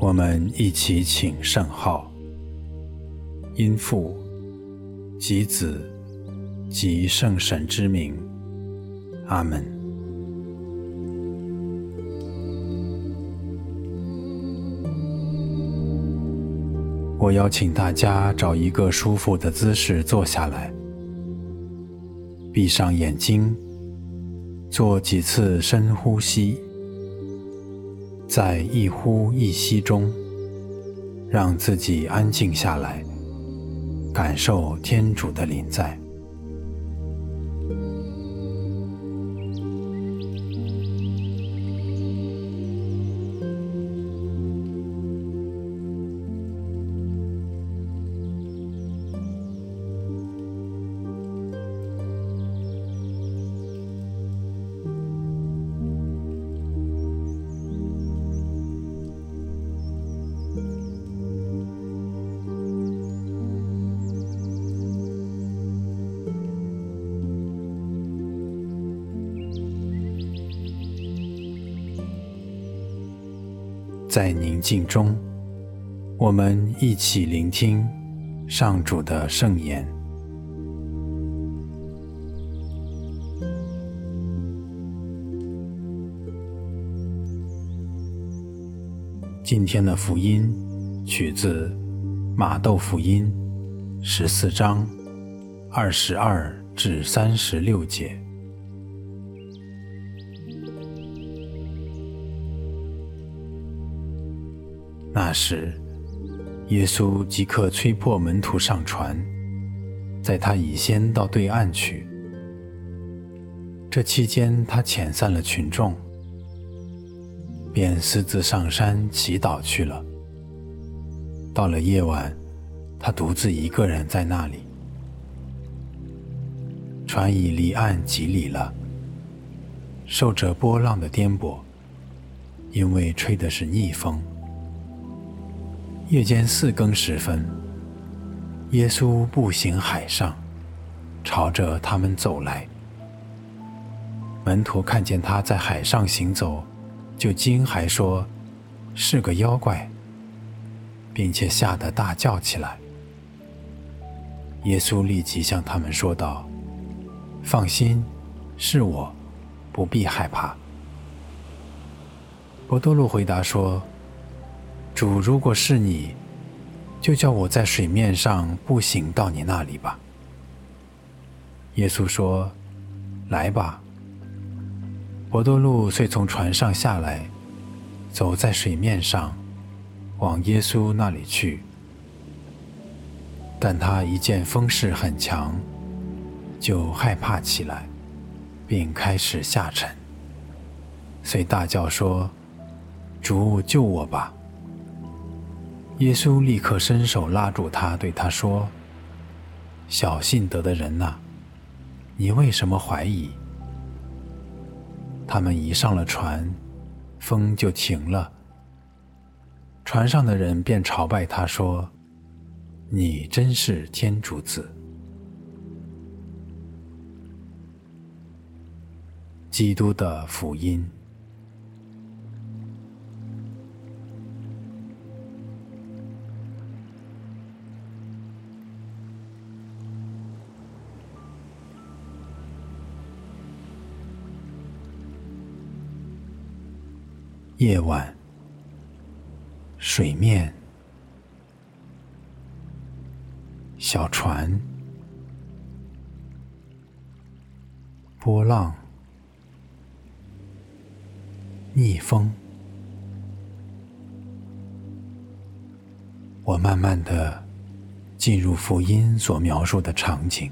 我们一起请圣号，因父及子及圣神之名，阿门。我邀请大家找一个舒服的姿势坐下来，闭上眼睛，做几次深呼吸。在一呼一吸中，让自己安静下来，感受天主的临在。在宁静中，我们一起聆听上主的圣言。今天的福音取自马窦福音十四章二十二至三十六节。那时，耶稣即刻催迫门徒上船，在他以先到对岸去。这期间，他遣散了群众，便私自上山祈祷去了。到了夜晚，他独自一个人在那里。船已离岸几里了，受着波浪的颠簸，因为吹的是逆风。夜间四更时分，耶稣步行海上，朝着他们走来。门徒看见他在海上行走，就惊骇说：“是个妖怪。”并且吓得大叫起来。耶稣立即向他们说道：“放心，是我，不必害怕。”伯多禄回答说。主，如果是你，就叫我在水面上步行到你那里吧。耶稣说：“来吧。”伯多禄遂从船上下来，走在水面上，往耶稣那里去。但他一见风势很强，就害怕起来，并开始下沉，遂大叫说：“主，救我吧！”耶稣立刻伸手拉住他，对他说：“小信德的人呐，你为什么怀疑？”他们一上了船，风就停了。船上的人便朝拜他说：“你真是天主子。”基督的福音。夜晚，水面，小船，波浪，逆风。我慢慢的进入福音所描述的场景。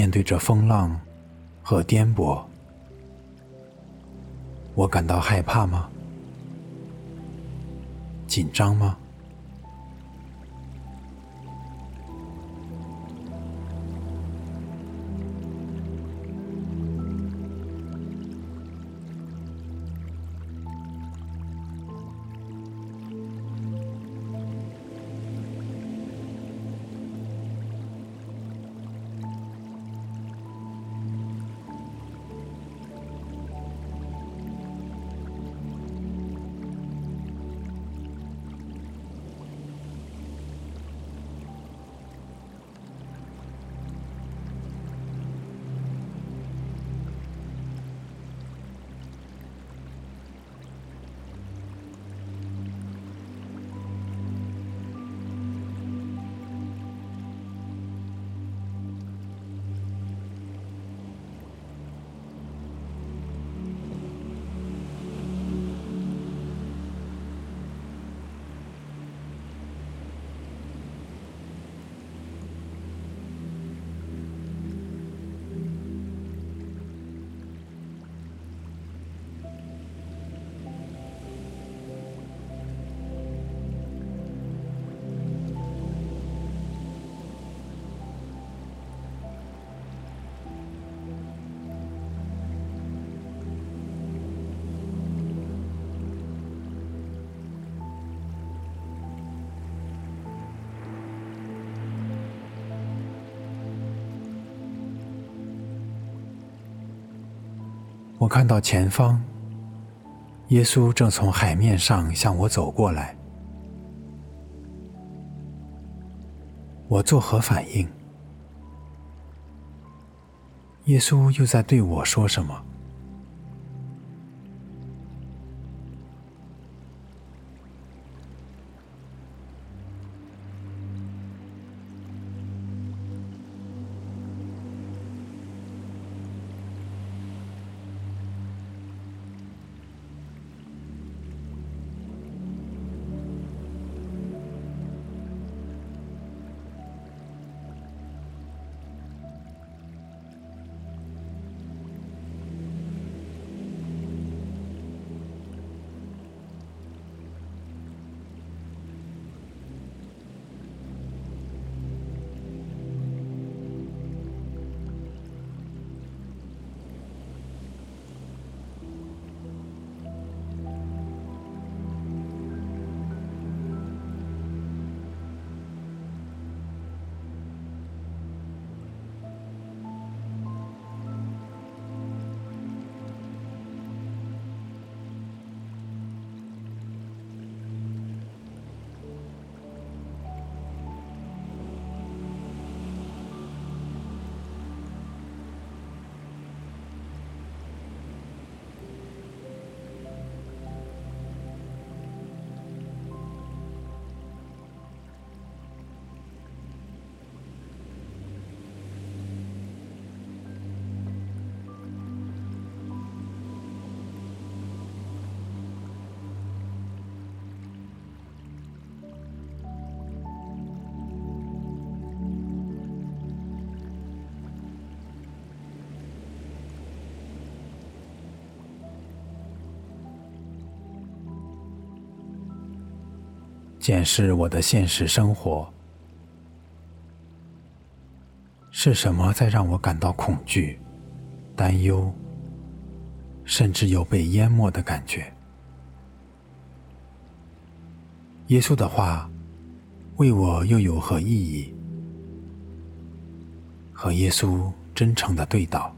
面对着风浪和颠簸，我感到害怕吗？紧张吗？我看到前方，耶稣正从海面上向我走过来。我作何反应？耶稣又在对我说什么？检视我的现实生活，是什么在让我感到恐惧、担忧，甚至有被淹没的感觉？耶稣的话为我又有何意义？和耶稣真诚的对道。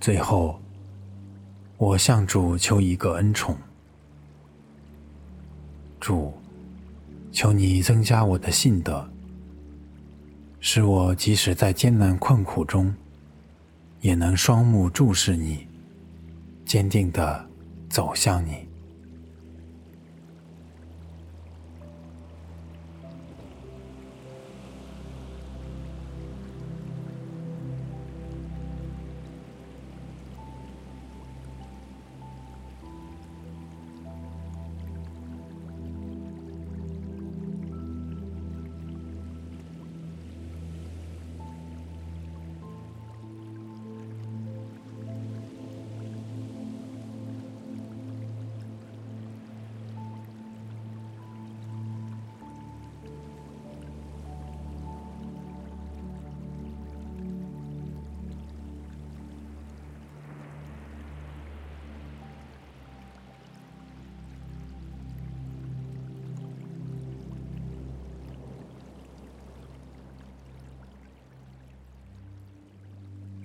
最后，我向主求一个恩宠：主，求你增加我的信德，使我即使在艰难困苦中，也能双目注视你，坚定地走向你。